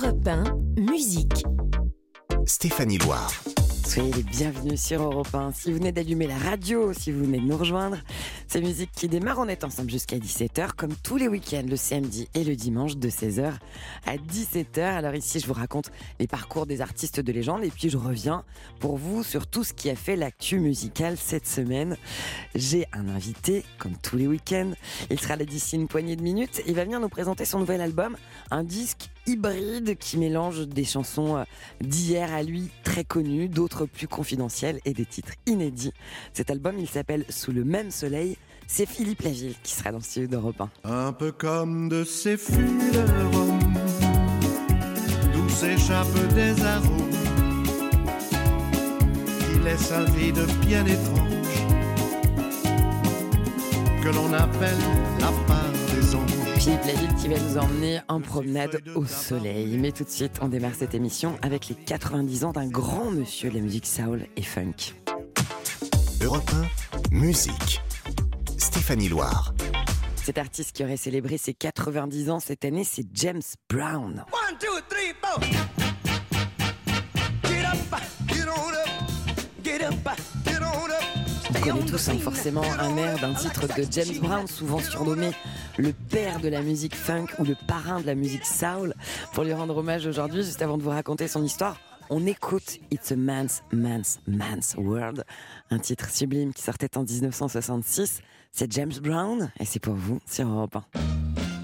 Europe 1, musique. Stéphanie Loire. Soyez les bienvenus sur Europe 1. Si vous venez d'allumer la radio, si vous venez de nous rejoindre, c'est musique qui démarre. On est ensemble jusqu'à 17h, comme tous les week-ends, le samedi et le dimanche, de 16h à 17h. Alors ici, je vous raconte les parcours des artistes de légende et puis je reviens pour vous sur tout ce qui a fait l'actu musicale cette semaine. J'ai un invité, comme tous les week-ends. Il sera là d'ici une poignée de minutes. Il va venir nous présenter son nouvel album, un disque hybride qui mélange des chansons euh, d'hier à lui très connues, d'autres plus confidentielles et des titres inédits. Cet album, il s'appelle Sous le même soleil. C'est Philippe Laville qui sera dans le studio d'Europe 1. Un peu comme de ces fleurs d'où s'échappent des arômes qui laissent un vide bien étrange que l'on appelle la part des anges. Philippe Laville qui va nous emmener en promenade au soleil. Mais tout de suite, on démarre cette émission avec les 90 ans d'un grand monsieur de la musique soul et funk. Europe 1, musique. Stéphanie Loire. Cet artiste qui aurait célébré ses 90 ans cette année, c'est James Brown. One, two, three, four. Connaît tous hein, forcément un air d'un titre de James Brown, souvent surnommé le père de la musique funk ou le parrain de la musique soul. Pour lui rendre hommage aujourd'hui, juste avant de vous raconter son histoire, on écoute It's a Man's, Man's, Man's World, un titre sublime qui sortait en 1966. C'est James Brown et c'est pour vous sur Europe 1.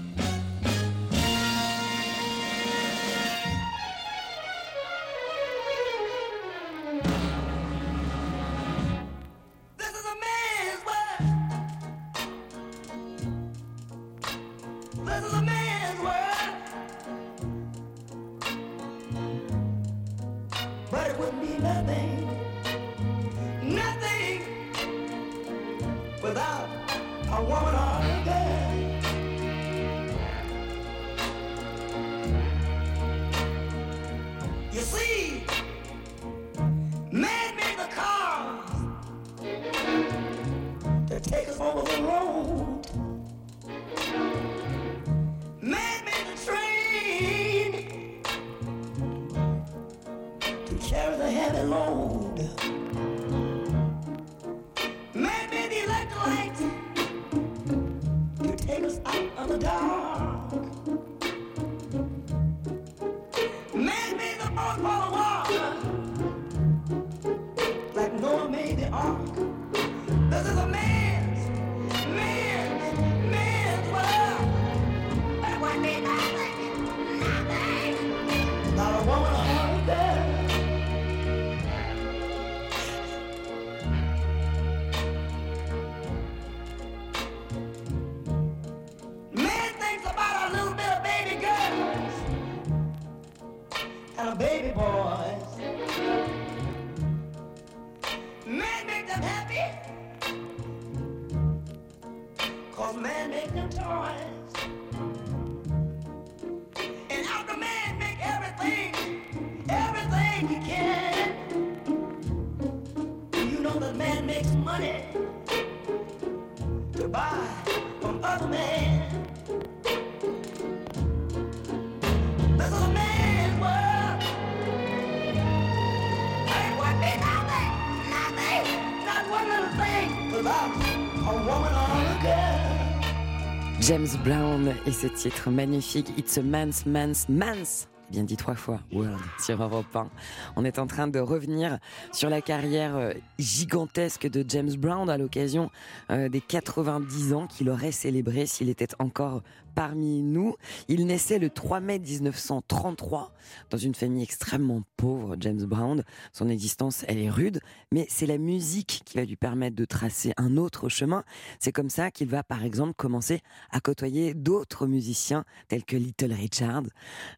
James Brown et ce titre magnifique It's a Man's, Man's, Man's. Bien dit trois fois, World, sur Europe 1. On est en train de revenir sur la carrière euh, gigantesque de James Brown à l'occasion euh, des 90 ans qu'il aurait célébré s'il était encore parmi nous. Il naissait le 3 mai 1933 dans une famille extrêmement pauvre, James Brown. Son existence, elle est rude, mais c'est la musique qui va lui permettre de tracer un autre chemin. C'est comme ça qu'il va, par exemple, commencer à côtoyer d'autres musiciens tels que Little Richard.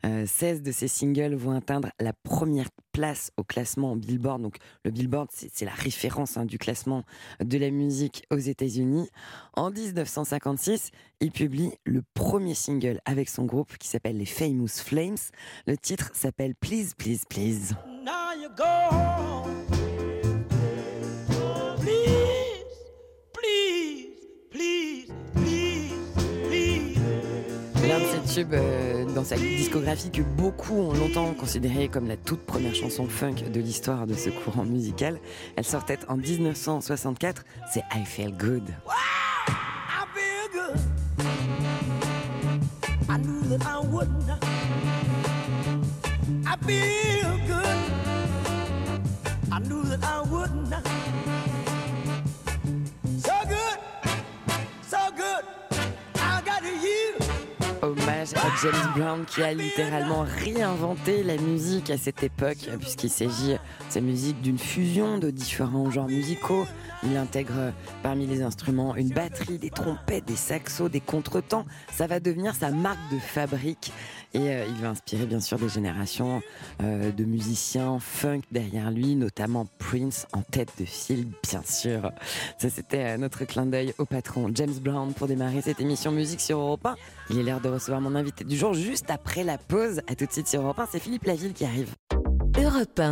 Euh, 16 de ses singles vont atteindre la première place au classement Billboard. Donc le Billboard, c'est la référence hein, du classement de la musique aux États-Unis. En 1956, il publie le premier single avec son groupe qui s'appelle les Famous Flames. Le titre s'appelle Please, Please, Please. Now you go home. Please, please, please, please, please. un de tubes euh, dans sa discographie que beaucoup ont longtemps considéré comme la toute première chanson funk de l'histoire de ce courant musical. Elle sortait en 1964, c'est I Feel Good. I that I wouldn't. I feel good. I knew that I wouldn't. So Hommage à James Brown qui a littéralement réinventé la musique à cette époque, puisqu'il s'agit de sa musique d'une fusion de différents genres musicaux. Il intègre parmi les instruments une batterie, des trompettes, des saxos, des contretemps. Ça va devenir sa marque de fabrique et euh, il va inspirer bien sûr des générations euh, de musiciens funk derrière lui, notamment Prince en tête de file, bien sûr. Ça c'était euh, notre clin d'œil au patron James Brown pour démarrer cette émission musique sur Europe 1. Il est l'heure de recevoir mon invité du jour juste après la pause. À tout de suite sur Europe 1, c'est Philippe Laville qui arrive. Europe 1,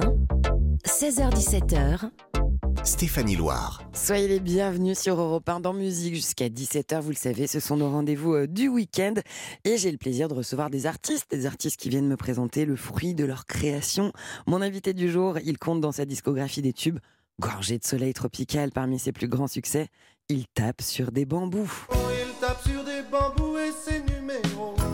16h17h, Stéphanie Loire. Soyez les bienvenus sur Europe 1 dans musique jusqu'à 17h. Vous le savez, ce sont nos rendez-vous euh, du week-end. Et j'ai le plaisir de recevoir des artistes, des artistes qui viennent me présenter le fruit de leur création. Mon invité du jour, il compte dans sa discographie des tubes. Gorgé de soleil tropical parmi ses plus grands succès, il tape sur des bambous. Oh, bambous et c'est numéro un.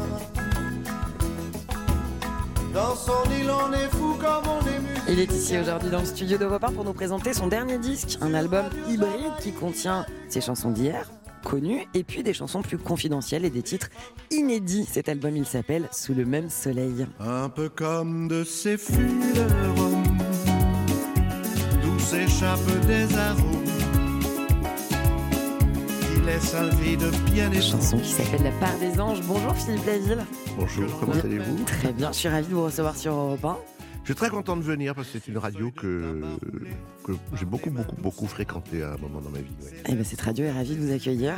Dans son île, on est fou comme on est musique. Il est ici aujourd'hui dans le studio d'Europe 1 pour nous présenter son dernier disque, un album hybride qui contient ses chansons d'hier, connues, et puis des chansons plus confidentielles et des titres inédits. Cet album, il s'appelle Sous le même soleil. Un peu comme de ces de D'où s'échappent des arômes Qui laissent un vide bien Chanson qui s'appelle La part des anges. Bonjour Philippe Laville. Bonjour, comment allez-vous? Très bien, je suis ravi de vous recevoir sur Europe 1. Je suis très content de venir parce que c'est une radio que, que j'ai beaucoup, beaucoup, beaucoup fréquentée à un moment dans ma vie. ouais. Eh ben, cette radio est ravie de vous accueillir.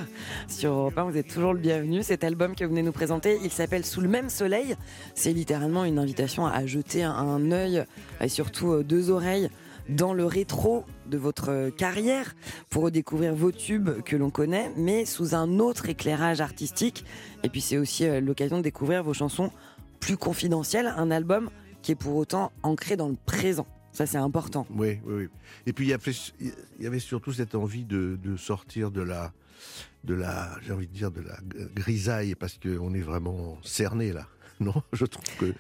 Sur Europe 1, vous êtes toujours le bienvenu. Cet album que vous venez nous présenter, il s'appelle Sous le même soleil. C'est littéralement une invitation à jeter un, un œil et surtout euh, deux oreilles dans le rétro de votre euh, carrière pour redécouvrir vos tubes que l'on connaît, mais sous un autre éclairage artistique. Et puis c'est aussi euh, l'occasion de découvrir vos chansons plus confidentielles, un album qui est pour autant ancré dans le présent. Ça c'est important. Oui, oui, oui. Et puis il y avait, surtout cette envie de, sortir de la, de la, j'ai envie de dire, de la grisaille parce qu'on est vraiment cerné là. Non, je trouve que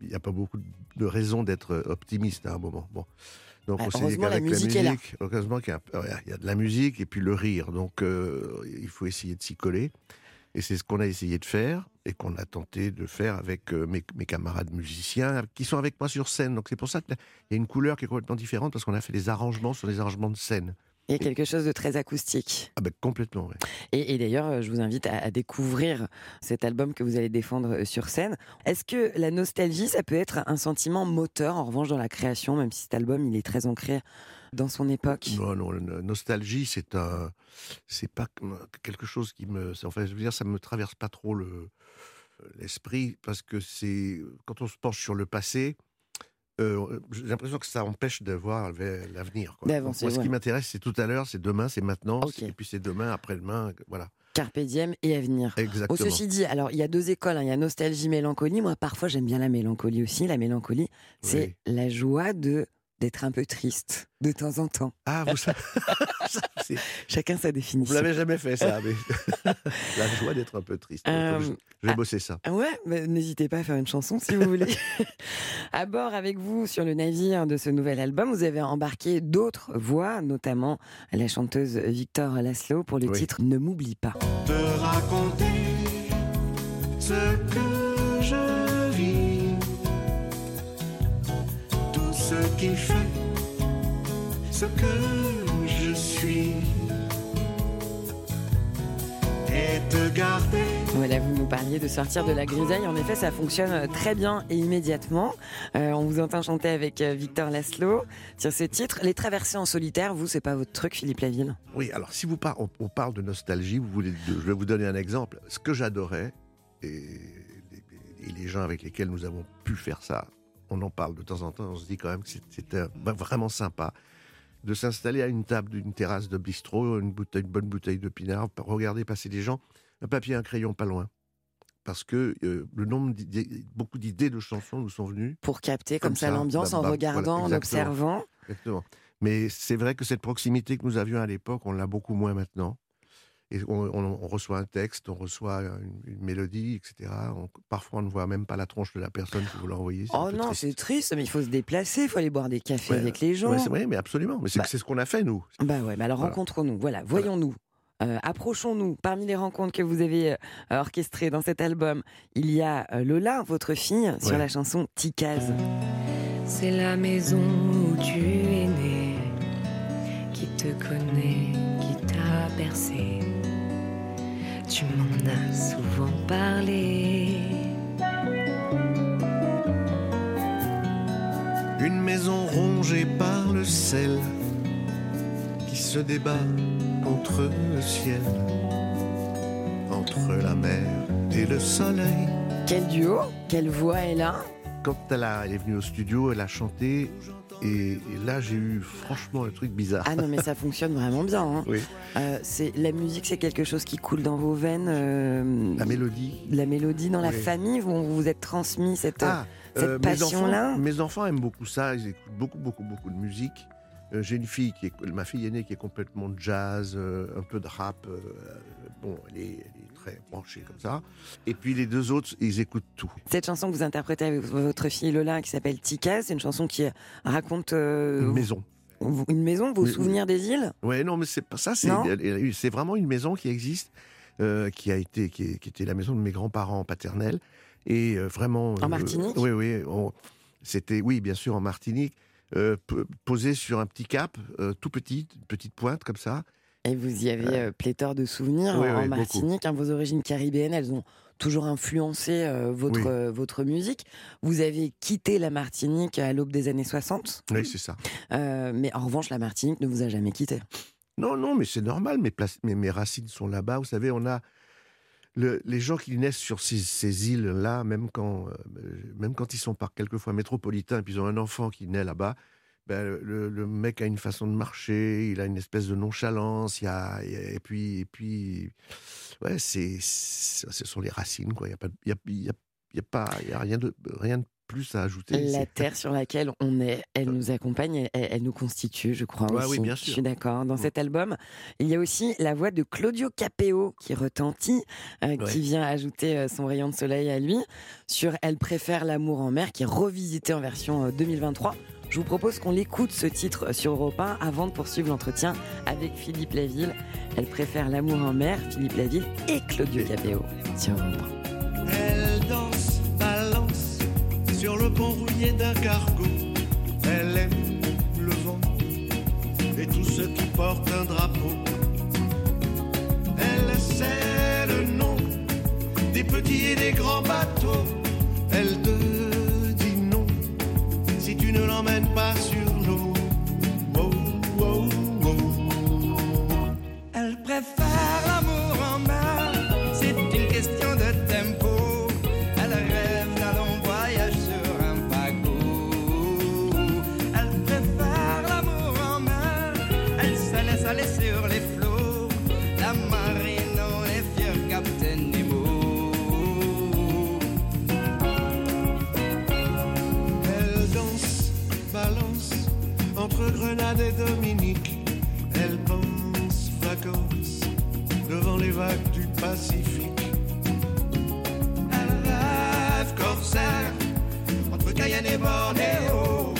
il n'y a pas beaucoup de raisons d'être optimiste à un moment. Bon. Donc on s'est dit heureusement, la qu'avec musique là. heureusement qu'il y, il y a de la musique et puis le rire. Donc euh, il faut essayer de s'y coller. Et c'est ce qu'on a essayé de faire et qu'on a tenté de faire avec euh, mes, mes camarades musiciens qui sont avec moi sur scène. Donc c'est pour ça qu'il y a une couleur qui est complètement différente parce qu'on a fait des arrangements sur des arrangements de scène. Il y a quelque chose de très acoustique. Ah ben complètement, ouais. Et, et d'ailleurs, euh, je vous invite à, à découvrir cet album que vous allez défendre euh, sur scène. Est-ce que la nostalgie, ça peut être un sentiment moteur, en revanche, dans la création, même si cet album, il est très ancré dans son époque? Non, non, la nostalgie, c'est un, c'est pas quelque chose qui me, enfin, je veux dire, ça me traverse pas trop le l'esprit parce que c'est quand on se penche sur le passé, euh, j'ai l'impression que ça empêche de voir l'avenir. Moi, ce ouais. qui m'intéresse, c'est tout à l'heure, c'est demain, c'est maintenant, et puis c'est demain, après-demain, voilà. Carpe diem et avenir. Exactement. ceci dit, alors il y a deux écoles, hein. il y a nostalgie, mélancolie. Moi, parfois, j'aime bien la mélancolie aussi. La mélancolie, c'est la joie de d'être un peu triste de temps en temps. Ah, vous, c'est- Chacun sa vous définition. l'avez jamais fait ça, mais la joie d'être un peu triste. Je, Euh, je vais ah. bosser ça. Ah Ouais, n'hésitez pas à faire une chanson si vous voulez. à bord avec vous sur le navire de ce nouvel album, vous avez embarqué d'autres voix, notamment la chanteuse Victor Laszlo pour le Oui. titre Ne m'oublie pas. te raconter ce que ce qui fait ce que je suis, et te garder. Voilà, vous nous parliez de sortir de la grisaille. En effet, ça fonctionne euh, très bien et immédiatement. Euh, on vous entend chanter avec euh, Victor Laszlo sur ce titre. Les traversées en solitaire, vous, c'est pas votre truc, Philippe Laville? Oui, alors si vous par- on, on parle de nostalgie, vous voulez, je vais vous donner un exemple. Ce que j'adorais, et, et les gens avec lesquels nous avons pu faire ça, on en parle de temps en temps, on se dit quand même que c'était bah, vraiment sympa de s'installer à une table d'une terrasse de bistrot, une, bouteille, une bonne bouteille de pinard, regarder passer des gens, un papier, un crayon pas loin. parce que euh, le nombre d'idées, beaucoup d'idées de chansons nous sont venues. Pour capter comme, Comme ça, l'ambiance bah, en bah, regardant, voilà, en observant. Exactement. Mais c'est vrai que cette proximité que nous avions à l'époque, on l'a beaucoup moins maintenant. Et on, on- on reçoit un texte, on reçoit une, une mélodie, etc. On- parfois, on ne voit même pas la tronche de la personne que vous l'envoyez. Oh non, c'est triste, mais il faut se déplacer, il faut aller boire des cafés Ouais, avec les gens. Ouais, c'est vrai, mais absolument. Mais c'est Bah. c'est ce qu'on a fait, nous. Bah ouais, mais alors Voilà. rencontrons-nous, voilà, voyons-nous. Euh, Approchons-nous. Parmi les rencontres que vous avez euh, orchestrées dans cet album, il y a euh, Lola, votre fille, sur Ouais. la chanson Ticaz. C'est la maison où tu es né, qui te connaît, qui t'a bercé. Tu m'en as souvent parlé. Une maison rongée par le sel qui se débat contre le ciel, entre la mer et le soleil. Quel duo, quelle voix elle a. Quand elle, a- elle est venue au studio, elle a chanté. Et, et là, j'ai eu franchement un truc bizarre. Ah non, mais ça fonctionne vraiment bien. hein. Oui. Euh, c'est la musique, c'est quelque chose qui coule dans vos veines. euh, La mélodie. la mélodie dans la famille, vous vous êtes transmis cette. Ah, cette euh, passion-là Mes enfants aiment beaucoup ça. Ils écoutent beaucoup, beaucoup, beaucoup de musique. J'ai une fille qui est, ma fille aînée qui est complètement jazz, un peu de rap. bon, elle est, elle est très branchée comme ça. Et puis les deux autres, ils écoutent tout. Cette chanson que vous interprétez avec votre fille Lola, qui s'appelle Tika, c'est une chanson qui raconte euh, Une maison. une maison, vos Oui, souvenirs des îles? Ouais, non, mais c'est pas ça. C'est vraiment une maison qui existe, euh, qui a été, qui, est- qui était la maison de mes grands-parents paternels, et euh, vraiment. En Martinique? Oui, oui. C'était, oui, bien sûr, en Martinique, posé sur un petit cap, tout petit, une petite pointe comme ça. Et vous y avez euh, pléthore de souvenirs Oui, en, oui. Martinique. hein, vos origines caribéennes, elles ont toujours influencé euh, votre, Oui. euh, votre musique. Vous avez quitté la Martinique à l'aube des années 60, Oui, c'est ça. euh, mais en revanche, la Martinique ne vous a jamais quitté. Non, non, mais c'est normal. Mes, mes, mes racines sont là-bas. Vous savez, on a le- les gens qui naissent sur ces, ces îles-là, même quand, euh, même quand ils sont par quelquefois métropolitains, et puis ils ont un enfant qui naît là-bas. Ben, le, le mec a une façon de marcher, il a une espèce de nonchalance, il y a, et puis, et puis, ouais, c'est, ce sont les racines, quoi. Il y a pas, il y a, y a- il y a pas, il y a rien de, rien de plus à ajouter. La terre sur laquelle on est, elle nous accompagne, elle, nous constitue, je crois Ouais, aussi. oui, bien Je sûr. suis d'accord. Dans Mm. cet album, il y a aussi la voix de Claudio Capeo qui retentit, euh, Ouais. qui vient ajouter euh, son rayon de soleil à lui sur Elle préfère l'amour en mer, qui est revisité en version euh, 2023. Je vous propose qu'on l'écoute ce titre sur Europe 1 avant de poursuivre l'entretien avec Philippe Laville. Elle préfère l'amour en mer, Philippe Laville et Claudio Capeo sur Europe 1. Elle danse, balance sur le pont rouillé d'un cargo. Elle aime le vent et tous ceux qui portent un drapeau. Elle sait le nom des petits et des grands bateaux. Elle ne l'emmènes pas sur l'eau. Oh, oh, oh. Elle préfère l'amour Grenade et Dominique. Elle pense vacances devant les vagues du Pacifique. Elle rêve corsaire entre Cayenne et Bornéo.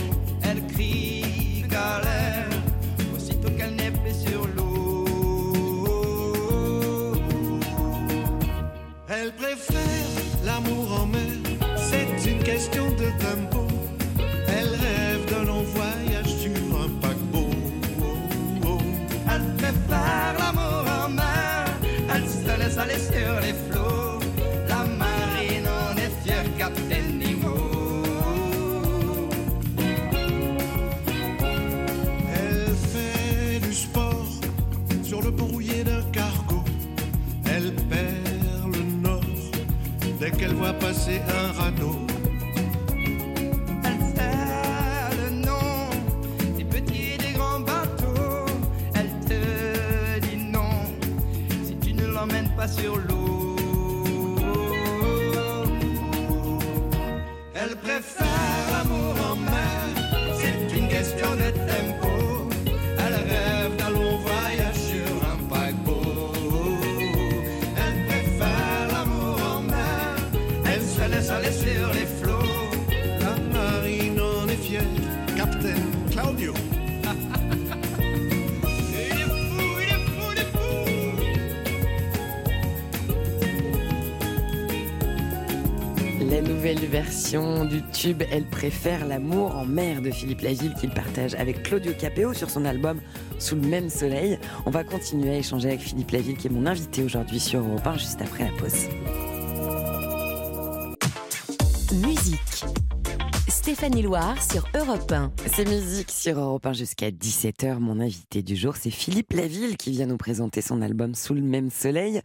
Du tube Elle préfère l'amour en mer de Philippe Laville qu'il partage avec Claudio Capéo sur son album Sous le même soleil. On va continuer à échanger avec Philippe Laville qui est mon invité aujourd'hui sur Europe 1 juste après la pause. Musique. Stéphanie Loire sur Europe 1. C'est musique sur Europe 1 jusqu'à 17h. Mon invité du jour, c'est Philippe Laville qui vient nous présenter son album Sous le même soleil.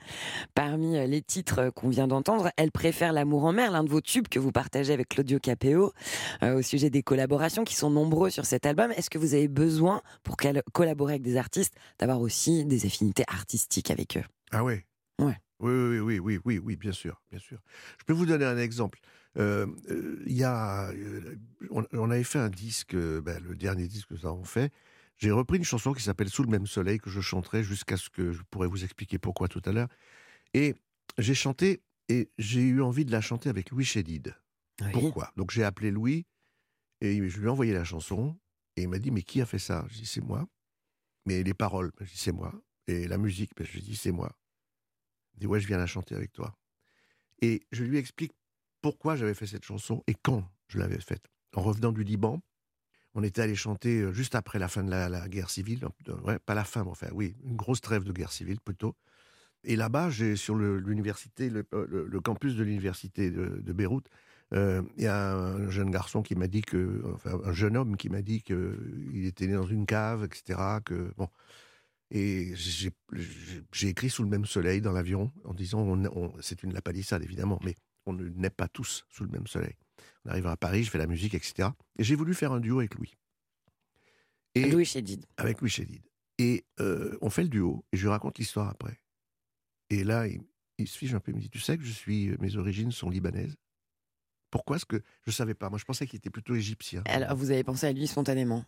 Parmi euh, les titres qu'on vient d'entendre, Elle préfère l'amour en mer, l'un de vos tubes que vous partagez avec Claudio Capéo, euh, au sujet des collaborations qui sont nombreux sur cet album. Est-ce que vous avez besoin, pour collaborer avec des artistes, d'avoir aussi des affinités artistiques avec eux? Ah ouais? Ouais. Oui, oui, oui, oui, oui, oui, bien sûr, bien sûr. Je peux vous donner un exemple. Euh, euh, y a, euh, on, on avait fait un disque, euh, ben, le dernier disque que nous avons fait. J'ai repris une chanson qui s'appelle Sous le même soleil que je chanterai jusqu'à ce que je pourrais vous expliquer pourquoi tout à l'heure. Et j'ai chanté et j'ai eu envie de la chanter avec Louis Chédid. Oui. Pourquoi? Donc j'ai appelé Louis et je lui ai envoyé la chanson et il m'a dit mais qui a fait ça? Je dis c'est moi. Mais les paroles, je dis c'est moi. Et la musique, ben, je dis c'est moi. Il dit ouais je viens la chanter avec toi. Et je lui explique pourquoi j'avais fait cette chanson et quand je l'avais faite. En revenant du Liban, on était allé chanter euh, juste après la fin de la, guerre civile, pas la fin, mais enfin oui, une grosse trêve de guerre civile plutôt. Et là-bas, j'ai sur l'université, euh, le- campus de l'université de, Beyrouth, euh, il y a un jeune garçon qui m'a dit que, enfin un jeune homme qui m'a dit que il était né dans une cave, etc. Que bon, et j'ai écrit sous le même soleil dans l'avion en disant, c'est une lapalissade évidemment, mais on ne naît pas tous sous le même soleil. On arrive à Paris, je fais la musique, etc. Et j'ai voulu faire un duo avec Louis. Et Louis Chédid. avec Louis Chédid. Et euh, on fait le duo, et je lui raconte l'histoire après. Et là, il, il se fiche un peu, il me dit, tu sais que je suis, euh, mes origines sont libanaises. Pourquoi est-ce que je savais pas Moi, je pensais qu'il était plutôt égyptien. Alors, vous avez pensé à lui spontanément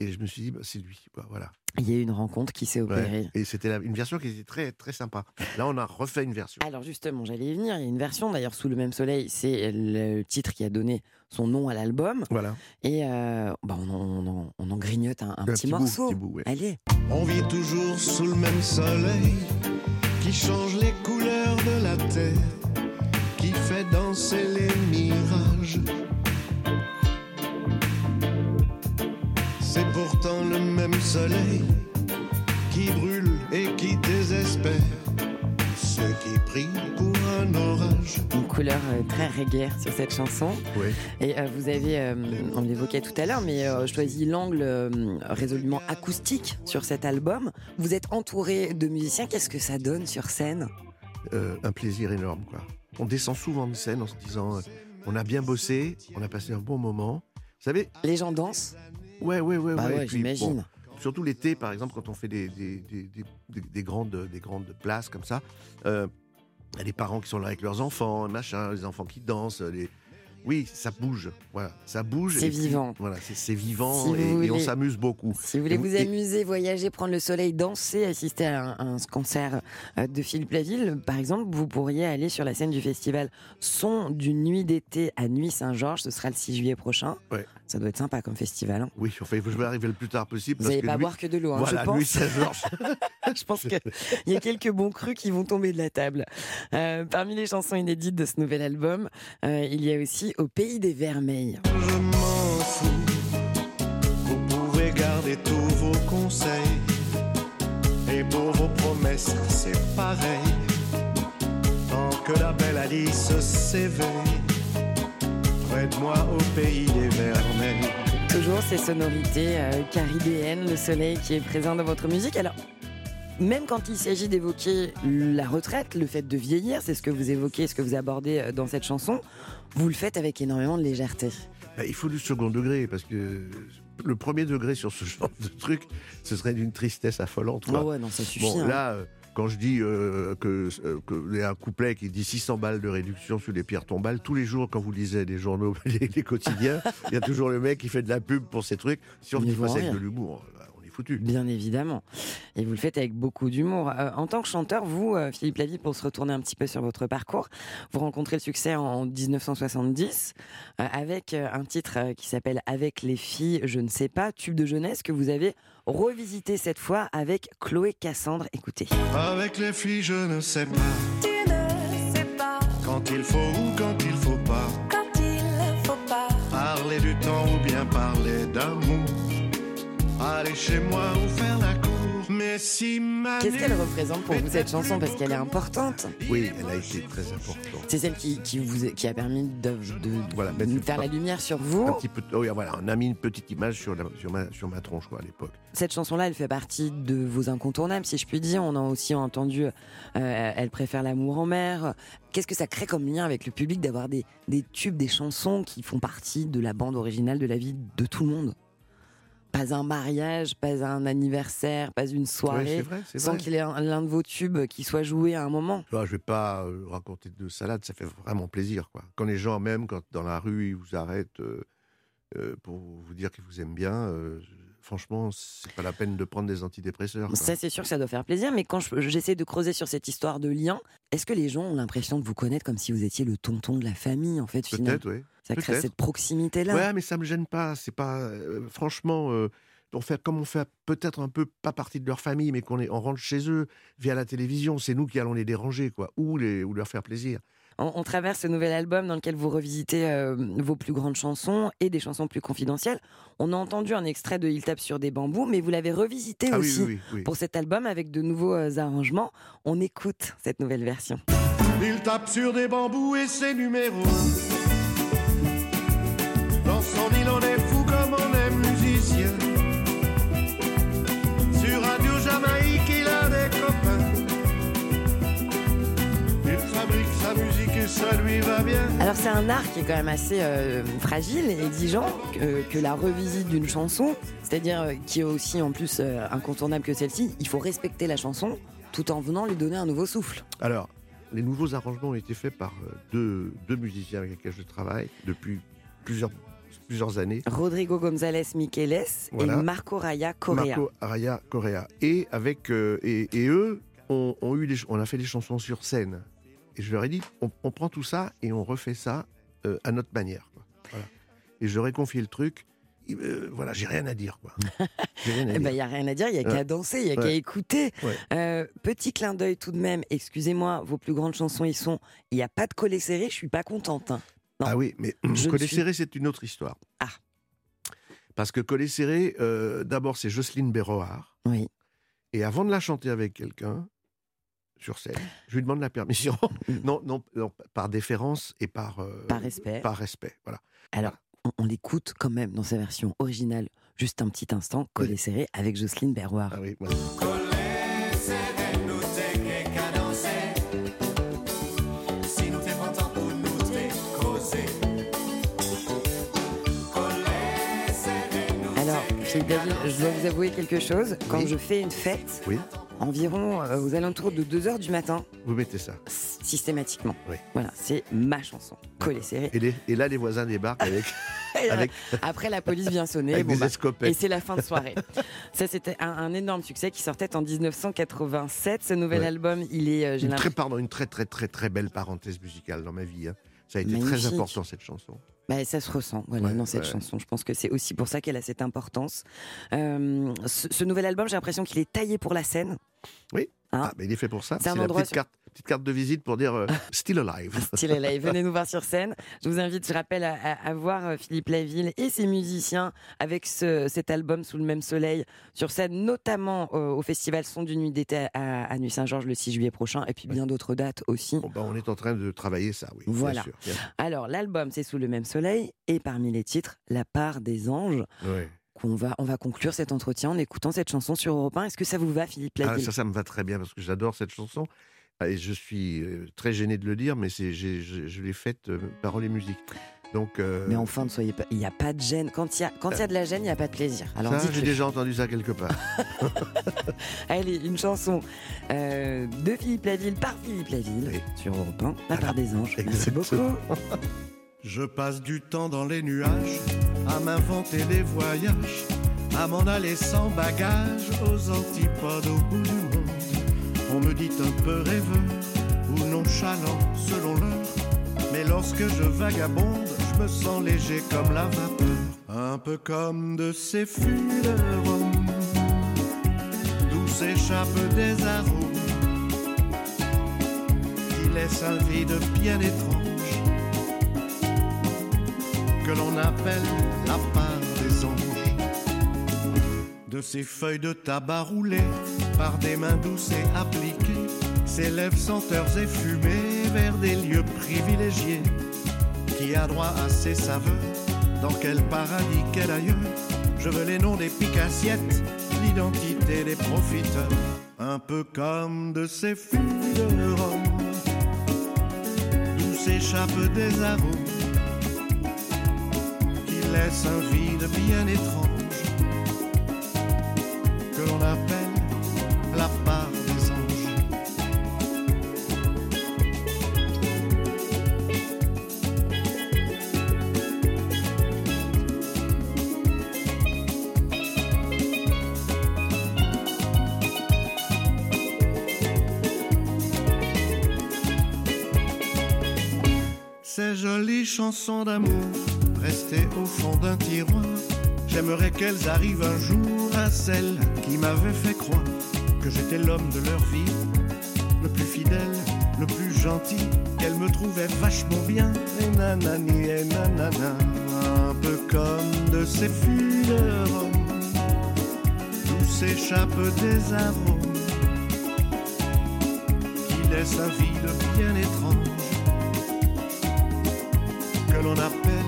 Et je me suis dit, bah, c'est lui. voilà. Il y a eu une rencontre qui s'est Ouais. opérée. Et c'était une version qui était très très sympa. Là, on a refait une version. Alors justement, j'allais y venir. Il y a une version d'ailleurs sous le même soleil. C'est le titre qui a donné son nom à l'album. Voilà. Et euh, bah, on, en, on en- on en grignote un, un petit, petit bout, morceau. petit bout, ouais. Allez. On vit toujours sous le même soleil qui change les couleurs de la terre, qui fait danser les mirages. Pourtant le même soleil qui brûle et qui désespère ceux qui prient pour un orage. Une couleur euh, très reggae sur cette chanson. Ouais. Et euh, vous avez, euh, on l'évoquait tout à l'heure, mais choisi l'angle résolument acoustique sur cet album. Vous êtes entouré de musiciens. Qu'est-ce que ça donne sur scène? Euh, un plaisir énorme. Quoi. On descend souvent de scène en se disant, on a bien bossé, on a passé un bon moment. Vous savez, Les gens dansent ouais, ouais, ouais, Bah ouais. j'imagine. bon, surtout l'été, par exemple, quand on fait des, des, des, des- des- des grandes, des grandes places comme ça, euh, il y a des parents qui sont là avec leurs enfants, machin, les enfants qui dansent. Les... Oui, ça bouge. Voilà, ça bouge. C'est vivant. Voilà, c'est vivant Si et, et on s'amuse beaucoup. Si vous voulez vous vous- et- amuser, voyager, prendre le soleil, danser, assister à un, un concert euh, de Philippe Laville, par exemple, vous pourriez aller sur la scène du festival Son d'une nuit d'été à Nuit Saint-Georges. Ce sera le 6 juillet prochain. Ouais. Ça doit être sympa comme festival. hein. Oui, enfin, il faut que je vais arriver le plus tard possible. Vous n'allez pas lui- boire que de l'eau, hein, Voilà, je pense. lui, je pense qu'il y a quelques bons crus qui vont tomber de la table. Euh, parmi les chansons inédites de ce nouvel album, euh, il y a aussi Au pays des vermeils. Je m'en fous. Vous pouvez garder tous vos conseils. Et pour vos promesses, c'est pareil. Tant que la belle Alice s'éveille, près de moi au pays des vermeils. Toujours ces sonorités euh, caribéennes, le soleil qui est présent dans votre musique. Alors, même quand il s'agit d'évoquer la retraite, le fait de vieillir, c'est ce que vous évoquez, ce que vous abordez euh, dans cette chanson, vous le faites avec énormément de légèreté. Ben, il faut du second degré, parce que le premier degré sur ce genre de truc, ce serait d'une tristesse affolante. Ah ouais, non, ça suffit. Bon, hein. là, euh, Quand je dis euh, que euh, qu'il y a un couplet qui dit 600 balles de réduction sur les pierres tombales, tous les jours, quand vous lisez les journaux, les, les quotidiens, il y a toujours le mec qui fait de la pub pour ces trucs. Si on dit pas avec de l'humour, foutu. Bien évidemment. Et vous le faites avec beaucoup d'humour. Euh, en tant que chanteur, vous, euh, Philippe Laville, pour se retourner un petit peu sur votre parcours, vous rencontrez le succès en 1970 euh, avec un titre euh, qui s'appelle Avec les filles, je ne sais pas, tube de jeunesse que vous avez revisité cette fois avec Chloé Cassandre. Écoutez. Avec les filles, je ne sais pas Tu ne sais pas quand il faut ou quand il faut pas quand il faut pas. parler du temps ou bien parler. Aller chez moi ou faire la cour. Mais si ma Qu'est-ce qu'elle représente pour vous cette chanson Parce qu'elle est importante. Oui, elle a été très importante. C'est celle qui, qui vous qui a permis de, de- Voilà, de une faire la part- lumière sur vous. Un petit peu, oh, oui, voilà, on a mis une petite image sur, la- sur, ma, sur ma tronche quoi, à l'époque. Cette chanson-là, elle fait partie de vos incontournables, si je puis dire. On a aussi entendu, euh, elle préfère l'amour en mer. Qu'est-ce que ça crée comme lien avec le public d'avoir des, des tubes, des chansons qui font partie de la bande originale de la vie de tout le monde? Pas un mariage, pas un anniversaire, pas une soirée, c'est vrai, sans qu'il y ait un- l'un de vos tubes qui soit joué à un moment. Vois, je vais pas euh, raconter de salade, ça fait vraiment plaisir. Quoi. Quand les gens, même quand dans la rue, ils vous arrêtent euh, euh, pour vous dire qu'ils vous aiment bien, euh, franchement, c'est pas la peine de prendre des antidépresseurs. quoi. Ça, c'est sûr que ça doit faire plaisir, mais quand je- j'essaie de creuser sur cette histoire de lien, est-ce que les gens ont l'impression de vous connaître comme si vous étiez le tonton de la famille, en fait, finalement? Peut-être, oui. Ça crée cette proximité-là. Ouais, mais ça me gêne pas. C'est pas, euh, franchement, euh, on fait comme on fait peut-être un peu pas partie de leur famille, mais qu'on est, on rentre chez eux via la télévision. C'est nous qui allons les déranger, quoi, ou les, ou leur faire plaisir. On, on traverse ce nouvel album dans lequel vous revisitez euh, vos plus grandes chansons et des chansons plus confidentielles. On a entendu un extrait de Il tape sur des bambous, mais vous l'avez revisité Ah aussi oui, oui, oui. pour cet album avec de nouveaux euh, arrangements. On écoute cette nouvelle version. Il tape sur des bambous et ses numéros. Dans son île, on est fou comme on est musicien. Ça lui va bien. Alors c'est un art qui est quand même assez euh, fragile et exigeant que, que la revisite d'une chanson, c'est-à-dire euh, qui est aussi en plus euh, incontournable que celle-ci. Il faut respecter la chanson tout en venant lui donner un nouveau souffle. Alors, les nouveaux arrangements ont été faits par deux, deux musiciens avec lesquels je travaille depuis plusieurs, plusieurs années. Rodrigo González Miqueles Voilà. et Marco Raya Correa. Marco Araya Correa. Et, avec, euh, et, et eux, eu les on a fait des chansons sur scène. Et je leur ai dit, on, on prend tout ça et on refait ça euh, à notre manière. quoi. Voilà. Et je leur ai confié le truc. Euh, voilà, j'ai rien à dire. rien à Eh ben, il n'y a rien à dire, il n'y a Ouais. qu'à danser, il n'y a Ouais. qu'à écouter. Ouais. Euh, petit clin d'œil tout de même, excusez-moi, vos plus grandes chansons, ils sont Il n'y a pas de collet serré, je suis pas contente. hein. non. Ah oui, mais Collet suis- Serré, c'est une autre histoire. Ah. Parce que Collet Serré, euh, d'abord, c'est Jocelyne Béroard. Oui. Et avant de la chanter avec quelqu'un, sur scène, je lui demande la permission. non, non, non, par déférence et par, euh, Par respect. Par respect, voilà. Alors, on, on l'écoute quand même dans sa version originale, juste un petit instant, collet serré avec Jocelyne Berroir. Ah oui, voilà. Alors, Philippe David, je dois vous avouer quelque chose. Quand Oui. je fais une fête, Oui, environ euh, aux alentours de 2h du matin, vous mettez ça. systématiquement. Oui. Voilà, c'est ma chanson, collet serré. Et, les- et là, les voisins débarquent avec, Après, la police vient sonner. bon, bah. Et c'est la fin de soirée. Ça, c'était un, un énorme succès qui sortait en 1987. Ce nouvel Ouais. album, il est, euh, Une très, l'impression- pardon, une très, très, très, très belle parenthèse musicale dans ma vie. hein. Ça a été très important, cette chanson. Bah, ça se ressent voilà, Ouais, dans cette ouais. chanson. Je pense que c'est aussi pour ça qu'elle a cette importance. Euh, ce, ce nouvel album, j'ai l'impression qu'il est taillé pour la scène. Oui. Hein Ah, mais il est fait pour ça. C'est un la endroit petite, sur- carte, petite carte de visite pour dire euh, Still Alive. Style Live. Venez nous voir sur scène. Je vous invite, je rappelle, à, voir euh, Philippe Laville et ses musiciens avec ce- cet album Sous le même soleil sur scène, notamment euh, au festival Son du Nuit d'été à, à Nuit-Saint-Georges le 6 juillet prochain et puis bien d'autres dates aussi. Bon, bah, on est en train de travailler ça, oui. bien Voilà. sûr. Alors, l'album, c'est Sous le même soleil et parmi les titres, La part des anges. Ouais. Qu'on va, on va conclure cet entretien en écoutant cette chanson sur Europe 1. Est-ce que ça vous va, Philippe Ah, Laville ça, ça me va très bien parce que j'adore cette chanson. Ah, Et je suis euh, très gêné de le dire, mais c'est, j'ai- je, je l'ai faite euh, parole et musique. Donc, euh, Mais enfin, ne soyez pas. Il n'y a pas de gêne. Quand il y a, quand il y a de la gêne, il n'y a pas de plaisir. Alors ça, j'ai déjà entendu ça quelque part. Allez, une chanson euh, de Philippe Laville par Philippe Laville Oui. sur Europe 1, La part des anges. Merci Exactement. beaucoup. Je passe du temps dans les nuages à m'inventer des voyages, à m'en aller sans bagage aux antipodes au bout du monde. On me dit un peu rêveur ou nonchalant selon l'heure, mais lorsque je vagabonde, je me sens léger comme la vapeur, un peu comme de ces fûts de rhum, d'où s'échappent des arômes qui laissent un vide bien étrange que l'on appelle la part des anges. De ces feuilles de tabac roulées par des mains douces et appliquées, s'élèvent senteurs et fumées vers des lieux privilégiés. Qui a droit à ces saveurs Dans quel paradis, quel ailleurs Je veux les noms des picassiettes, l'identité des profiteurs. Un peu comme de ces fûts de rhum, d'où s'échappent des arômes laisse un vide bien étrange que l'on appelle la part des anges. Ces jolies chansons d'amour au fond d'un tiroir. J'aimerais qu'elles arrivent un jour à celle qui m'avait fait croire que j'étais l'homme de leur vie, le plus fidèle, le plus gentil, qu'elle me trouvait vachement bien. Et nanani et nanana, un peu comme de ces fûts de d'où s'échappent des arômes qui laissent un vide bien étrange que l'on appelle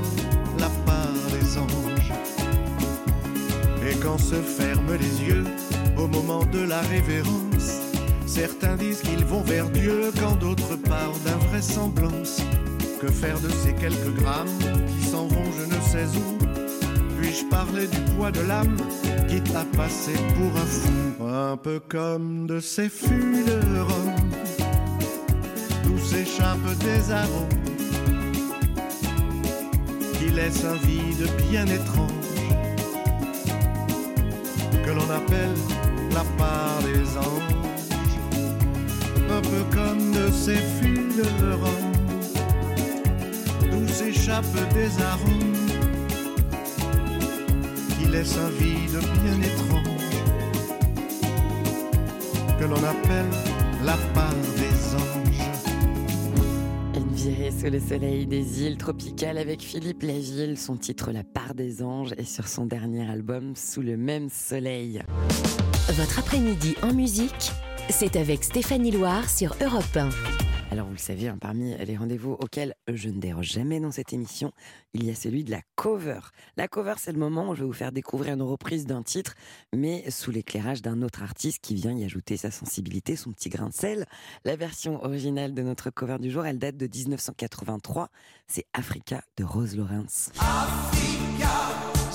quand se ferment les yeux au moment de la révérence, certains disent qu'ils vont vers Dieu quand d'autres parlent d'invraisemblance. Que faire de ces quelques grammes qui s'en vont je ne sais où? Puis-je parler du poids de l'âme, quitte à passer pour un fou? Un peu comme de ces rhum, d'où s'échappent des arômes qui laisse un vide bien étrange la part des anges. Un peu comme de ces fûts de rhum d'où s'échappent des arômes qui laissent un vide bien étrange que l'on appelle la part des anges. Sous le soleil des îles tropicales avec Philippe Laville. Son titre La part des anges est sur son dernier album Sous le même soleil. Votre après-midi en musique, c'est avec Stéphanie Loire sur Europe 1. Alors vous le savez, hein, parmi les rendez-vous auxquels je ne déroge jamais dans cette émission, il y a celui de la cover. La cover, c'est le moment où je vais vous faire découvrir une reprise d'un titre, mais sous l'éclairage d'un autre artiste qui vient y ajouter sa sensibilité, son petit grain de sel. La version originale de notre cover du jour, elle date de 1983. C'est Africa de Rose Lawrence.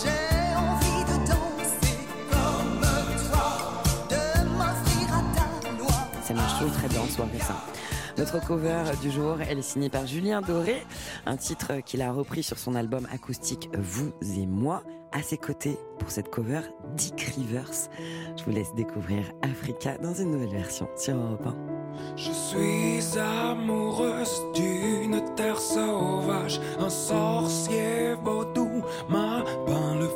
J'ai envie de danser comme toi, de m'offrir à ta loi. Ça marche toujours très bien en soirée, ça. Notre cover du jour, elle est signée par Julien Doré, un titre qu'il a repris sur son album acoustique Vous et moi. À ses côtés, pour cette cover, Dick Rivers. Je vous laisse découvrir Africa dans une nouvelle version sur Europe 1. Je suis amoureuse d'une terre sauvage. Un sorcier vaudou m'a peint le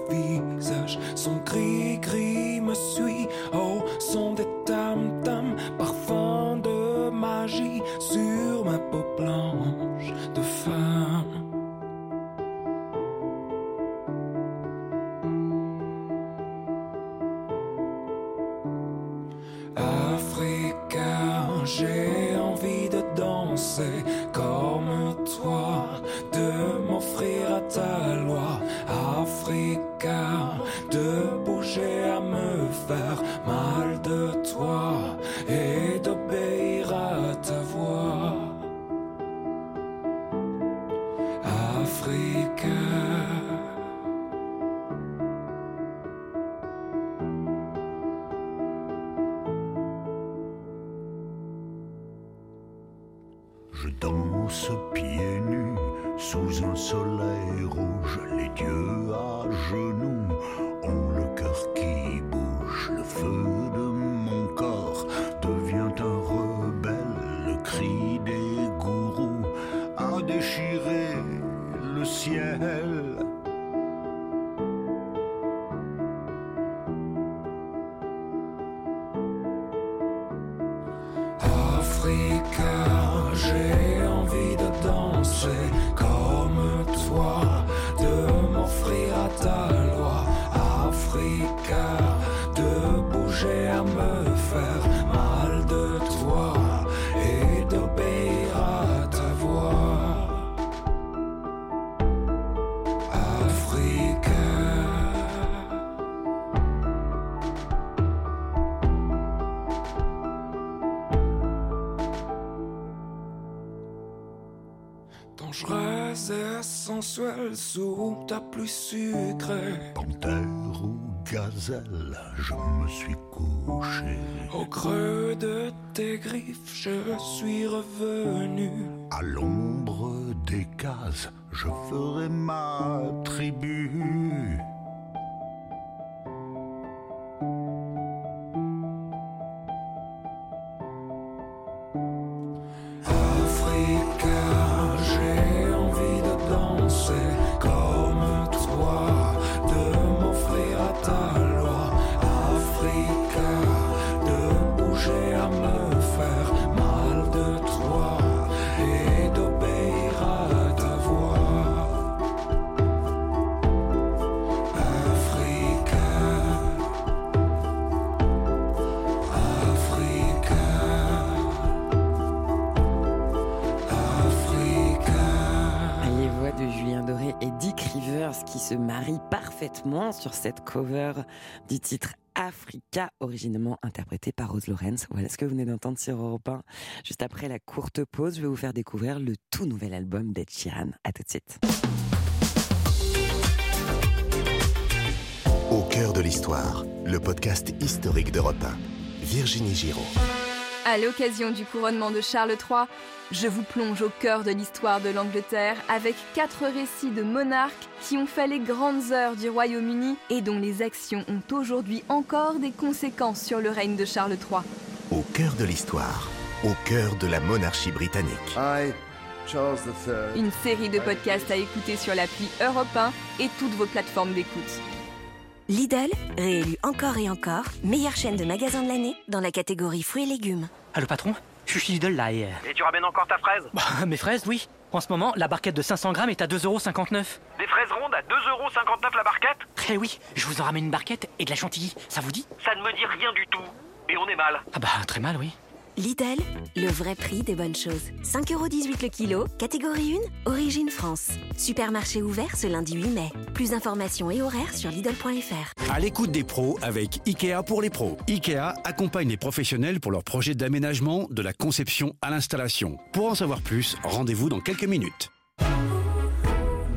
j'ai envie de danser comme toi, de m'offrir à ta loi. Africa, de bouger à me faire mal de toi et d'obéir à ta voix. Africa. Et sensuelle sous ta pluie sucrée. Panthère ou gazelle, je me suis couché. Au creux de tes griffes, je suis revenu. À l'ombre des cases, je ferai ma tribu. Parfaitement sur cette cover du titre Africa, originellement interprété par Rose Lorenz. Voilà ce que vous venez d'entendre sur Europe 1. Juste après la courte pause, je vais vous faire découvrir le tout nouvel album d'Ed Sheeran. À tout de suite. Au cœur de l'histoire, le podcast historique d'Europe 1. Virginie Giraud. À l'occasion du couronnement de Charles III, je vous plonge au cœur de l'histoire de l'Angleterre avec quatre récits de monarques qui ont fait les grandes heures du Royaume-Uni et dont les actions ont aujourd'hui encore des conséquences sur le règne de Charles III. Au cœur de l'histoire, au cœur de la monarchie britannique. I, Charles III. Une série de podcasts à écouter sur l'appli Europe 1 et toutes vos plateformes d'écoute. Lidl, réélu encore et encore, meilleure chaîne de magasins de l'année dans la catégorie fruits et légumes. Allô patron? Je suis là et... Et tu ramènes encore ta fraise Bah, mes fraises, oui. En ce moment, la barquette de 500 grammes est à 2,59€. Des fraises rondes à 2,59€ la barquette Eh oui, je vous en ramène une barquette et de la chantilly. Ça vous dit? Ça ne me dit rien du tout. Et on est mal. Ah bah, très mal, oui. Lidl, le vrai prix des bonnes choses. 5,18€ le kilo, catégorie 1, origine France. Supermarché ouvert ce lundi 8 mai. Plus d'informations et horaires sur Lidl.fr. À l'écoute des pros avec IKEA pour les pros. IKEA accompagne les professionnels pour leurs projets d'aménagement, de la conception à l'installation. Pour en savoir plus, rendez-vous dans quelques minutes.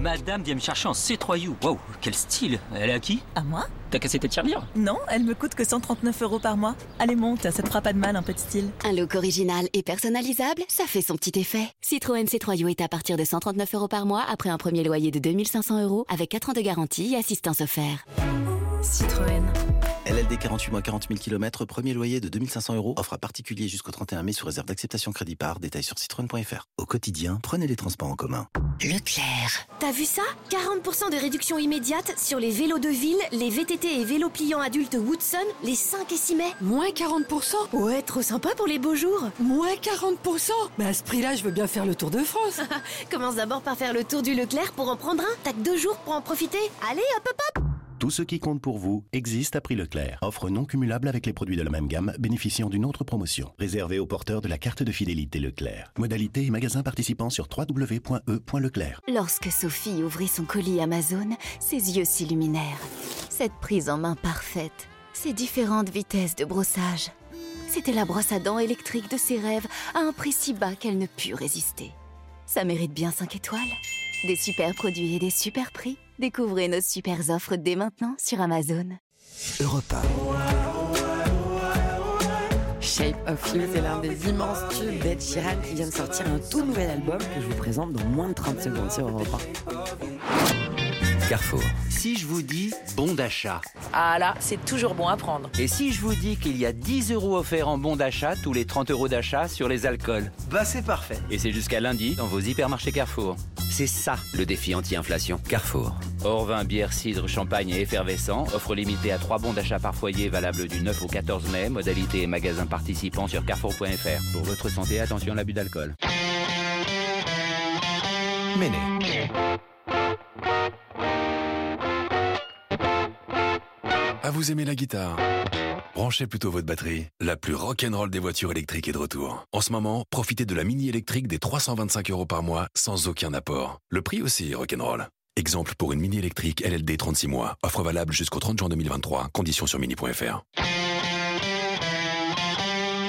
Madame vient me chercher en C3U. Wow, quel style. Elle est à qui À moi T'as cassé tes tirelires Non, elle me coûte que 139 euros par mois. Allez, monte, ça te fera pas de mal, un peu de style. Un look original et personnalisable, ça fait son petit effet. Citroën C3 est à partir de 139 euros par mois après un premier loyer de 2500 euros avec 4 ans de garantie et assistance offerte. Citroën. LLD 48 mois 40 000 km, premier loyer de 2500 euros, offre à particulier jusqu'au 31 mai sous réserve d'acceptation crédit par, détail sur citroën.fr. Au quotidien, prenez les transports en commun. Leclerc. T'as vu ça? 40% de réduction immédiate sur les vélos de ville, les VTT et vélos pliants adultes Woodson les 5 et 6 mai. Moins 40% Ouais, trop sympa pour les beaux jours. Moins 40% Mais à ce prix-là, je veux bien faire le tour de France. Commence d'abord par faire le tour du Leclerc pour en prendre un. T'as que deux jours pour en profiter. Allez, hop hop hop Tout ce qui compte pour vous existe à prix Leclerc. Offre non cumulable avec les produits de la même gamme, bénéficiant d'une autre promotion. Réservé aux porteurs de la carte de fidélité Leclerc. Modalité et magasin participants sur www.e.leclerc. Lorsque Sophie ouvrit son colis Amazon, ses yeux s'illuminèrent. Cette prise en main parfaite, ces différentes vitesses de brossage. C'était la brosse à dents électrique de ses rêves à un prix si bas qu'elle ne put résister. Ça mérite bien 5 étoiles. Des super produits et des super prix. Découvrez nos super offres dès maintenant sur Amazon. Europe Shape of You, c'est l'un des immenses tubes d'Ed Sheeran qui vient de sortir un tout nouvel album que je vous présente dans moins de 30 secondes sur Europe 1. Carrefour. Si je vous dis bon d'achat. Ah là, c'est toujours bon à prendre. Et si je vous dis qu'il y a 10 euros offerts en bon d'achat tous les 30 euros d'achat sur les alcools Bah c'est parfait. Et c'est jusqu'à lundi dans vos hypermarchés Carrefour. C'est ça le défi anti-inflation. Carrefour. Hors vin, bière, cidre, champagne et effervescent. Offre limitée à 3 bons d'achat par foyer valable du 9 au 14 mai. Modalité et magasin participants sur carrefour.fr. Pour votre santé, attention à l'abus d'alcool. Méné. Ah, vous aimez la guitare Branchez plutôt votre batterie. La plus rock'n'roll des voitures électriques est de retour. En ce moment, profitez de la mini électrique des 325 euros par mois sans aucun apport. Le prix aussi est rock'n'roll. Exemple pour une mini électrique LLD 36 mois. Offre valable jusqu'au 30 juin 2023. Conditions sur mini.fr.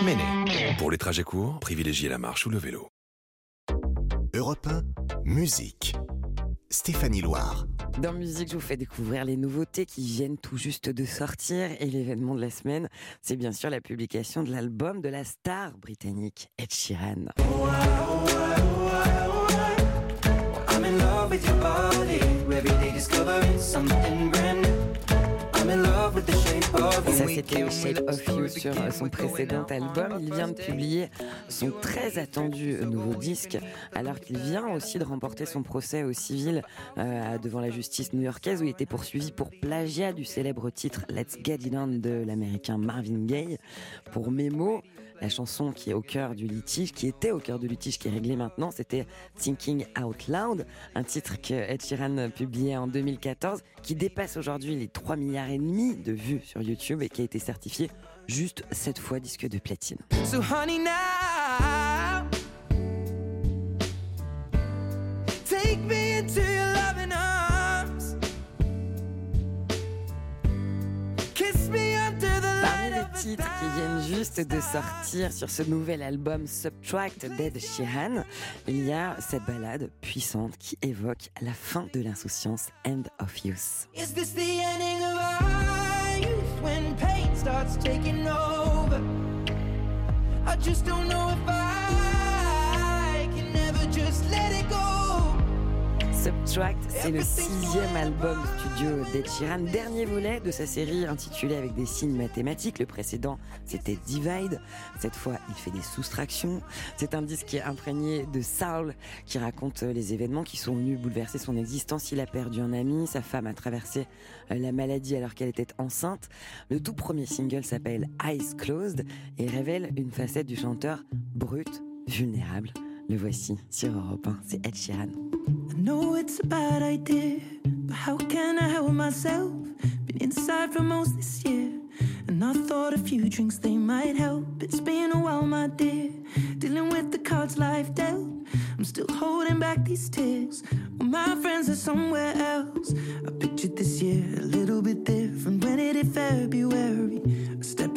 Méné. Pour les trajets courts, privilégiez la marche ou le vélo. Europe 1, musique. Stéphanie Loire. Dans musique, je vous fais découvrir les nouveautés qui viennent tout juste de sortir et l'événement de la semaine, c'est bien sûr la publication de l'album de la star britannique Ed Sheeran. Ça, c'était Shape of You sur son précédent album. Il vient de publier son très attendu nouveau disque, alors qu'il vient aussi de remporter son procès au civil euh, devant la justice new-yorkaise où il était poursuivi pour plagiat du célèbre titre Let's Get It On de l'américain Marvin Gaye. Pour Memo, la chanson qui est au cœur du litige, qui était au cœur du litige, qui est réglé maintenant, c'était Thinking Out Loud, un titre que Ed Sheeran publiait en 2014, qui dépasse aujourd'hui les 3 milliards et demi de vues sur YouTube et qui a été certifié juste cette fois disque de platine. So honey now, qui viennent juste de sortir sur ce nouvel album Subtract d'Ed Sheeran, il y a cette balade puissante qui évoque la fin de l'insouciance End of Youth. I just don't know if I can just let it go. Subtract, c'est le sixième album studio d'Ed Sheeran, dernier volet de sa série intitulée avec des signes mathématiques. Le précédent, c'était Divide. Cette fois, il fait des soustractions. C'est un disque imprégné de soul, qui raconte les événements qui sont venus bouleverser son existence. Il a perdu un ami, sa femme a traversé euh, la maladie alors qu'elle était enceinte. Le tout premier single s'appelle Eyes Closed et révèle une facette du chanteur brut, vulnérable. Le voici sur Europe 1, c'est Ed Sheeran. I know it's a bad idea, but how can I help myself? Been inside for most this year, and I thought a few drinks they might help. It's been a while, my dear, dealing with the cards life dealt. I'm still holding back these tears. Well, my friends are somewhere else. I pictured this year a little bit different when it hit February. A step in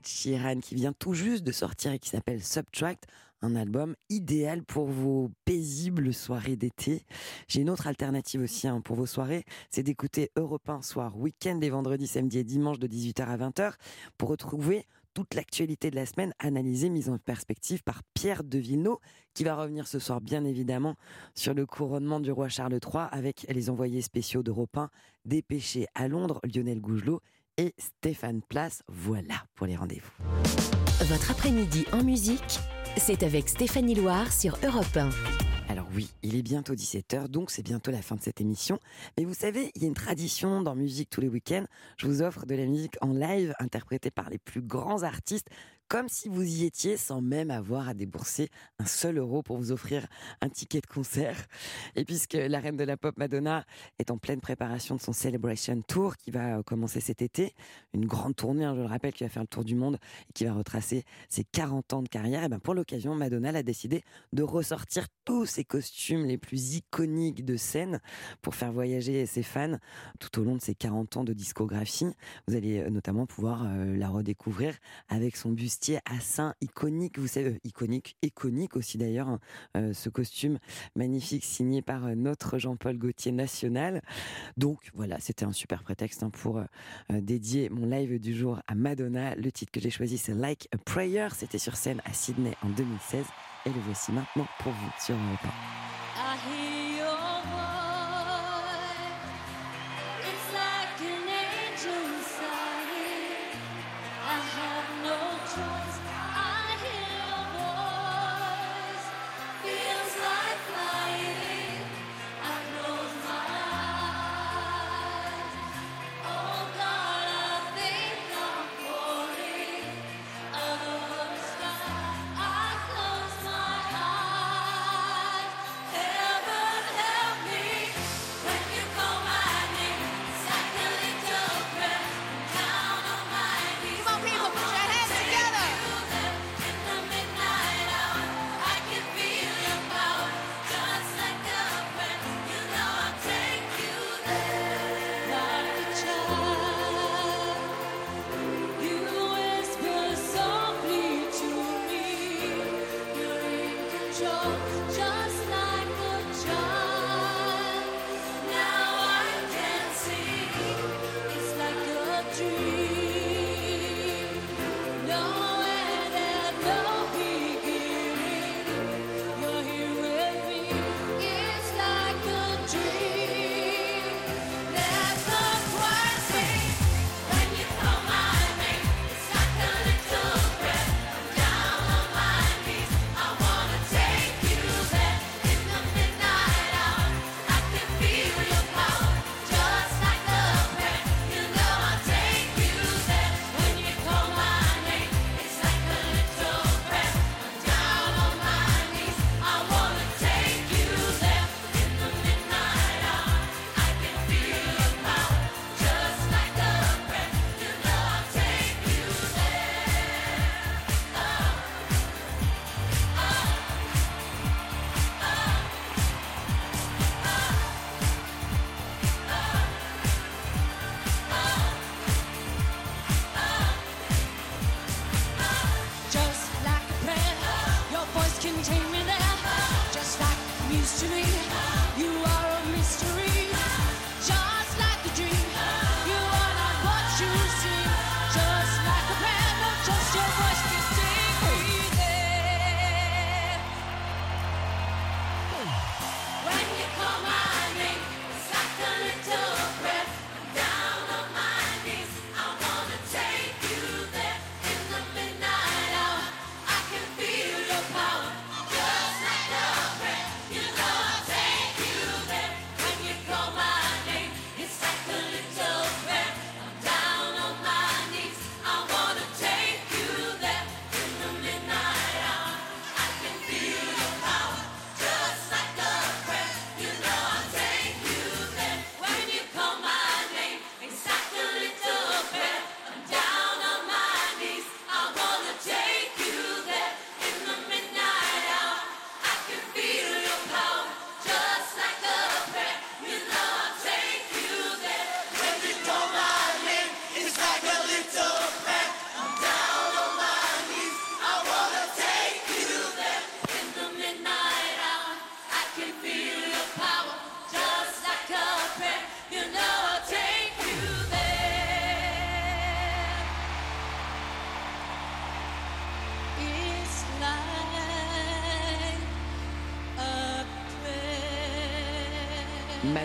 d'Ed qui vient tout juste de sortir et qui s'appelle Subtract. Un album idéal pour vos paisibles soirées d'été. J'ai une autre alternative aussi hein, pour vos soirées, c'est d'écouter Europe 1 soir, week-end les vendredis, samedis et dimanches de 18h à 20h pour retrouver toute l'actualité de la semaine analysée, mise en perspective par Pierre de qui va revenir ce soir, bien évidemment, sur le couronnement du roi Charles III avec les envoyés spéciaux d'Europe 1, dépêchés à Londres, Lionel Gougelot et Stéphane Place. Voilà pour les rendez-vous. Votre après-midi en musique, c'est avec Stéphanie Loire sur Europe 1. Alors oui, il est bientôt 17h, donc c'est bientôt la fin de cette émission. Mais vous savez, il y a une tradition dans musique tous les week-ends. Je vous offre de la musique en live interprétée par les plus grands artistes comme si vous y étiez sans même avoir à débourser un seul euro pour vous offrir un ticket de concert. Et puisque la reine de la pop Madonna est en pleine préparation de son Celebration Tour qui va euh, commencer cet été, une grande tournée, hein, je le rappelle, qui va faire le tour du monde et qui va retracer ses 40 ans de carrière, et ben pour l'occasion, Madonna a décidé de ressortir tous ses costumes les plus iconiques de scène pour faire voyager ses fans tout au long de ses 40 ans de discographie. Vous allez euh, notamment pouvoir euh, la redécouvrir avec son à sein iconique, vous savez, euh, iconique, iconique aussi d'ailleurs, hein, euh, ce costume magnifique signé par euh, notre Jean-Paul Gaultier national. Donc voilà, c'était un super prétexte hein, pour dédier mon live du jour à Madonna. Le titre que j'ai choisi, c'est Like a Prayer. C'était sur scène à Sydney en 2016 et le voici maintenant pour vous sur Europe 1.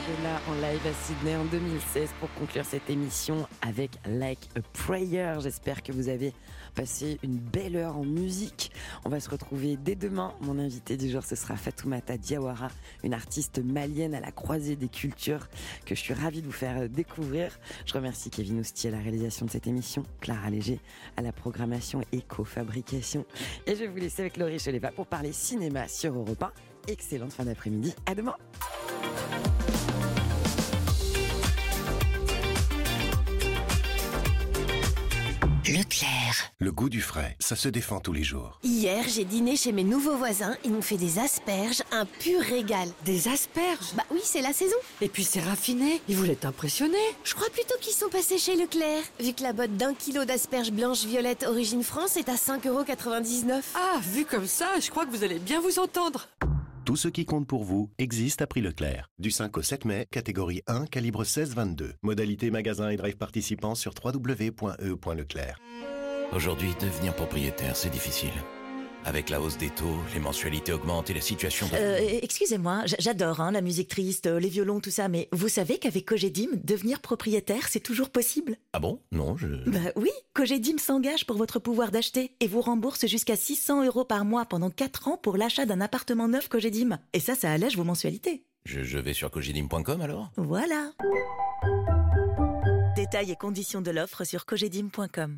Madonna en live à Sydney en 2016 pour conclure cette émission avec Like a Prayer. J'espère que vous avez passé une belle heure en musique. On va se retrouver dès demain. Mon invité du jour, ce sera Fatoumata Diawara, une artiste malienne à la croisée des cultures que je suis ravie de vous faire découvrir. Je remercie Kevin Ousti à la réalisation de cette émission, Clara Léger à la programmation éco-fabrication. Et je vais vous laisser avec Laurie Cheleva pour parler cinéma sur Europe 1. Excellente fin d'après-midi. À demain. Leclerc. Le goût du frais, ça se défend tous les jours. Hier, j'ai dîné chez mes nouveaux voisins. Ils m'ont fait des asperges, un pur régal. Des asperges? Bah oui, c'est la saison. Et puis c'est raffiné. Ils voulaient t'impressionner. Je crois plutôt qu'ils sont passés chez Leclerc, vu que la botte d'un kilo d'asperges blanches violettes origine France est à 5,99€. Ah, vu comme ça, je crois que vous allez bien vous entendre. Tout ce qui compte pour vous existe à prix Leclerc. Du 5 au 7 mai, catégorie 1, calibre 16-22. Modalité magasin et drive participants sur www.e.leclerc. Aujourd'hui, devenir propriétaire, c'est difficile. Avec la hausse des taux, les mensualités augmentent et la situation... de- Euh, excusez-moi, j'adore hein, la musique triste, euh, les violons, tout ça, mais vous savez qu'avec Cogedim, devenir propriétaire, c'est toujours possible? Ah bon? Non, je... Bah oui, Cogedim s'engage pour votre pouvoir d'acheter et vous rembourse jusqu'à 600 euros par mois pendant 4 ans pour l'achat d'un appartement neuf Cogedim. Et ça, ça allège vos mensualités. je... je vais sur cogidim.com alors? Voilà. Détails et conditions de l'offre sur cogedim.com.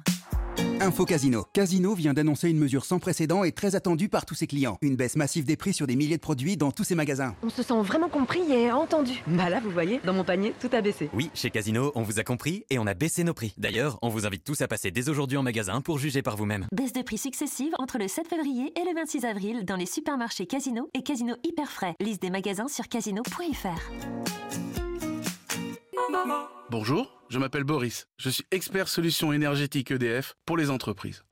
Info Casino. Casino vient d'annoncer une mesure sans précédent et très attendue par tous ses clients. Une baisse massive des prix sur des milliers de produits dans tous ses magasins. On se sent vraiment compris et entendu. Bah là, vous voyez, dans mon panier, tout a baissé. Oui, chez Casino, on vous a compris et on a baissé nos prix. D'ailleurs, on vous invite tous à passer dès aujourd'hui en magasin pour juger par vous-même. Baisse de prix successive entre le 7 février et le 26 avril dans les supermarchés Casino et Casino Hyper Frais. Liste des magasins sur casino.fr. Bonjour, je m'appelle Boris. Je suis expert solution énergétique EDF pour les entreprises.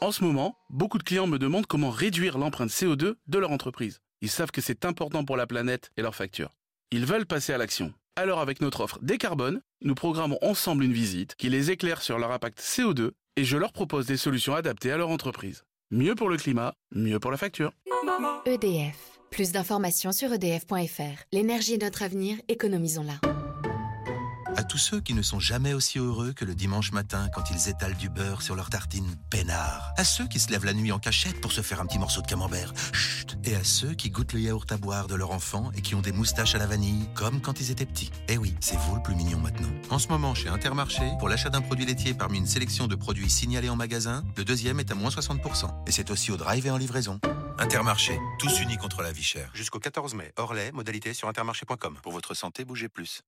En ce moment, beaucoup de clients me demandent comment réduire l'empreinte CO2 de leur entreprise. Ils savent que c'est important pour la planète et leurs factures. Ils veulent passer à l'action. Alors avec notre offre Décarbone, nous programmons ensemble une visite qui les éclaire sur leur impact CO2 et je leur propose des solutions adaptées à leur entreprise. Mieux pour le climat, mieux pour la facture. EDF. Plus d'informations sur edf.fr. L'énergie est notre avenir, économisons-la. À tous ceux qui ne sont jamais aussi heureux que le dimanche matin quand ils étalent du beurre sur leur tartine peinard. À ceux qui se lèvent la nuit en cachette pour se faire un petit morceau de camembert. Chut. Et à ceux qui goûtent le yaourt à boire de leur enfant et qui ont des moustaches à la vanille, comme quand ils étaient petits. Eh oui, c'est vous le plus mignon maintenant. En ce moment, chez Intermarché, pour l'achat d'un produit laitier parmi une sélection de produits signalés en magasin, le deuxième est à moins 60%. Et c'est aussi au drive et en livraison. Intermarché, tous unis contre la vie chère. Jusqu'au 14 mai, hors lait, modalité sur intermarché.com. Pour votre santé, bougez plus.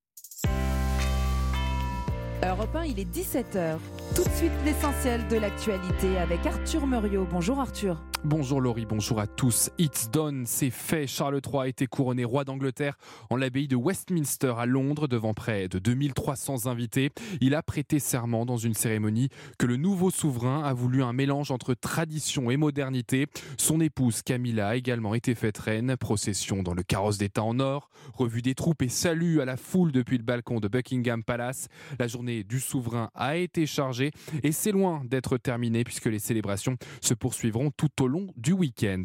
Europe 1, il est 17h. Tout de suite, l'essentiel de l'actualité avec Arthur Muriot. Bonjour Arthur. Bonjour Laurie, bonjour à tous. It's done, c'est fait. Charles III a été couronné roi d'Angleterre en l'abbaye de Westminster à Londres devant près de 2300 invités. Il a prêté serment dans une cérémonie que le nouveau souverain a voulu un mélange entre tradition et modernité. Son épouse Camilla a également été faite reine. Procession dans le carrosse d'État en or, revue des troupes et salut à la foule depuis le balcon de Buckingham Palace. La du souverain a été chargée et c'est loin d'être terminée puisque les célébrations se poursuivront tout au long du week-end.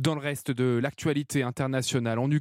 Dans le reste de l'actualité internationale en Ukraine,